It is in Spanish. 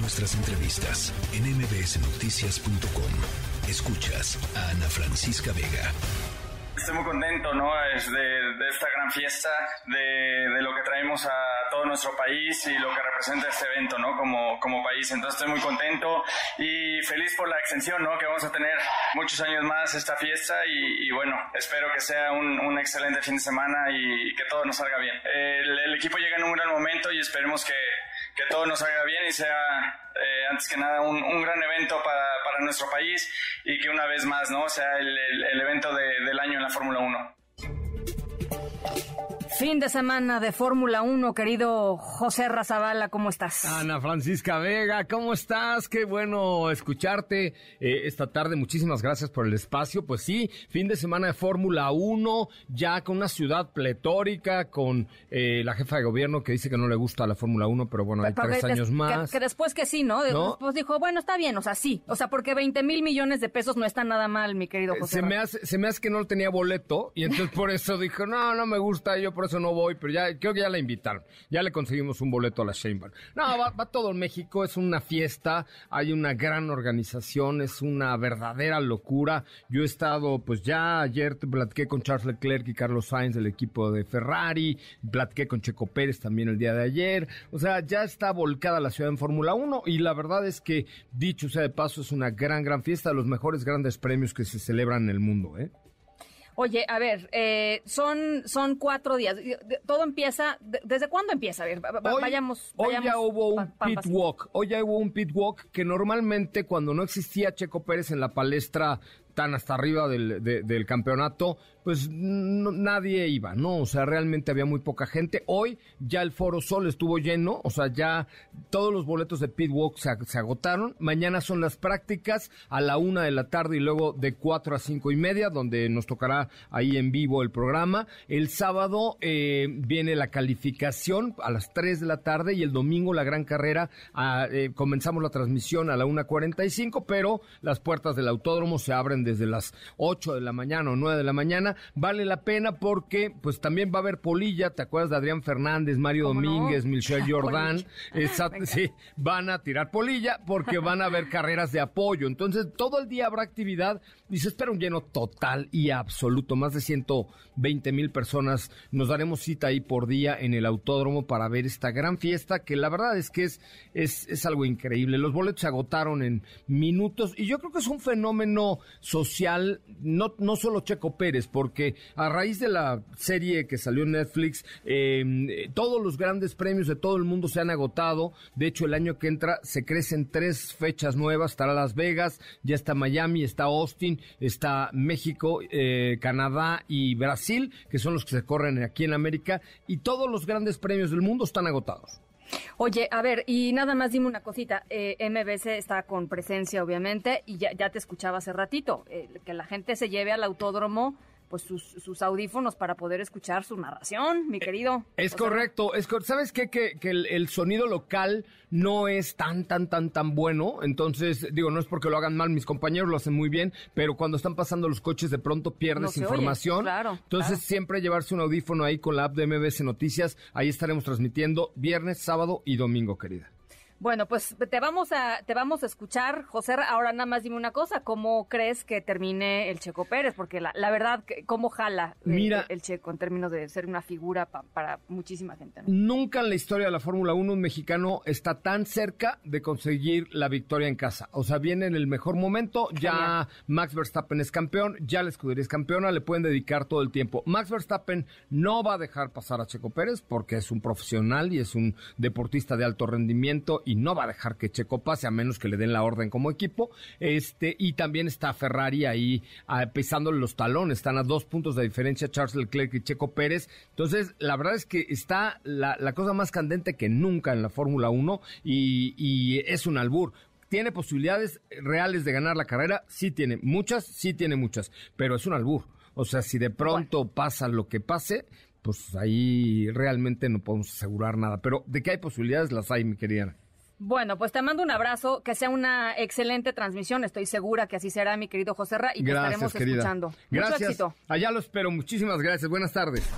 nuestras entrevistas en mbsnoticias.com. Escuchas a Ana Francisca Vega. Estoy muy contento, ¿no? Es de, esta gran fiesta, de, de, lo que traemos a todo nuestro país y lo que representa este evento, ¿no? Como, como país. Entonces estoy muy contento y feliz por la extensión, ¿no? Que vamos a tener muchos años más esta fiesta y, bueno, espero que sea un, un, excelente fin de semana y, que todo nos salga bien. El, el equipo llega en un gran momento y esperemos que, que todo nos salga bien y sea, eh, antes que nada, un, un gran evento para, para, nuestro país y que una vez más ¿no? sea el, el, evento de, del año en la Fórmula 1. Fin de semana de Fórmula 1, querido José Razabala, ¿cómo estás? Ana Francisca Vega, ¿cómo estás? Qué bueno escucharte eh, esta tarde. Muchísimas gracias por el espacio. Pues sí, fin de semana de Fórmula 1, ya con una ciudad pletórica, con eh, la jefa de gobierno que dice que no le gusta la Fórmula 1, pero bueno, hay pero tres años más. Que, después que sí, ¿no? Después dijo, bueno, está bien, o sea, sí. O sea, porque 20 mil millones de pesos no está nada mal, mi querido José. Se me, hace, se me hace que no tenía boleto y entonces por eso dijo, no, no me gusta, yo por eso no voy, pero ya creo que ya la invitaron. Ya le conseguimos un boleto a la Sheinbaum. No, va, va, todo México, es una fiesta, hay una gran organización, es una verdadera locura. Yo he estado, pues ya ayer platiqué con Charles Leclerc y Carlos Sainz del equipo de Ferrari, platiqué con Checo Pérez también el día de ayer. O sea, ya está volcada la ciudad en Fórmula 1 y la verdad es que, dicho sea de paso, es una gran, gran fiesta, los mejores grandes premios que se celebran en el mundo, ¿eh? Oye, a ver, eh, son, son cuatro días. Todo empieza. ¿Desde cuándo empieza? A ver, hoy, vayamos, Hoy ya hubo un pit walk. Hoy ya hubo un pit walk que normalmente cuando no existía Checo Pérez en la palestra tan hasta arriba del, de, campeonato, pues nadie iba, ¿no? O sea, realmente había muy poca gente. Hoy ya el Foro Sol estuvo lleno, o sea, ya todos los boletos de Pitwalk se, agotaron. Mañana son las prácticas a la una de la tarde y luego de cuatro a cinco y media, donde nos tocará ahí en vivo el programa. El sábado eh, viene la calificación a las tres de la tarde y el domingo la gran carrera. A, eh, comenzamos la transmisión a la una cuarenta y cinco, pero las puertas del autódromo se abren desde las 8 de la mañana o 9 de la mañana. Vale la pena porque pues también va a haber polilla, ¿te acuerdas de Adrián Fernández, Mario Domínguez, no? Michelle Jordan? Exacto, sí, van a tirar polilla porque van a haber carreras de apoyo. Entonces, todo el día habrá actividad y se espera un lleno total y absoluto. Más de 120 mil personas nos daremos cita ahí por día en el autódromo para ver esta gran fiesta que la verdad es que es, es, es algo increíble. Los boletos se agotaron en minutos y yo creo que es un fenómeno social, no, no solo Checo Pérez, porque a raíz de la serie que salió en Netflix, eh, todos los grandes premios de todo el mundo se han agotado. De hecho, el año que entra se crecen tres fechas nuevas. Estará Las Vegas, ya está Miami, está Austin, está México, eh, Canadá y Brasil, que son los que se corren aquí en América. Y todos los grandes premios del mundo están agotados. Oye, a ver, y nada más dime una cosita. Eh, MBC está con presencia, obviamente, y ya, ya te escuchaba hace ratito. Eh, que la gente se lleve al autódromo pues sus, sus, audífonos para poder escuchar su narración, mi querido. Es o correcto, sea, es cor ¿sabes qué? Que, que el, el, sonido local no es tan, tan, tan, tan bueno, entonces, digo, no es porque lo hagan mal, mis compañeros lo hacen muy bien, pero cuando están pasando los coches de pronto pierdes no información, oye, claro, entonces claro. siempre llevarse un audífono ahí con la app de MBS Noticias, ahí estaremos transmitiendo viernes, sábado y domingo, querida. Bueno, pues te vamos a te vamos a escuchar, José. Ahora nada más dime una cosa, ¿cómo crees que termine el Checo Pérez? Porque la, la verdad, ¿cómo jala Mira, el, el, Checo en términos de ser una figura pa, para muchísima gente? ¿no? Nunca en la historia de la Fórmula 1 un mexicano está tan cerca de conseguir la victoria en casa. O sea, viene en el mejor momento, ya. Max Verstappen es campeón, ya la escudería es campeona, le pueden dedicar todo el tiempo. Max Verstappen no va a dejar pasar a Checo Pérez porque es un profesional y es un deportista de alto rendimiento y no va a dejar que Checo pase a menos que le den la orden como equipo. Este, y también está Ferrari ahí a, pisándole los talones. Están a dos puntos de diferencia Charles Leclerc y Checo Pérez. Entonces, la verdad es que está la, la cosa más candente que nunca en la Fórmula 1 y, y es un albur. ¿Tiene posibilidades reales de ganar la carrera? Sí tiene, muchas, sí tiene muchas, pero es un albur. O sea, si de pronto bueno. pasa lo que pase, pues ahí realmente no podemos asegurar nada. Pero de que hay posibilidades, las hay, mi querida. Bueno, pues te mando un abrazo, que sea una excelente transmisión, estoy segura que así será, mi querido José Ra, y te gracias, estaremos querida. escuchando. Gracias. Mucho éxito. Allá lo espero, muchísimas gracias, buenas tardes.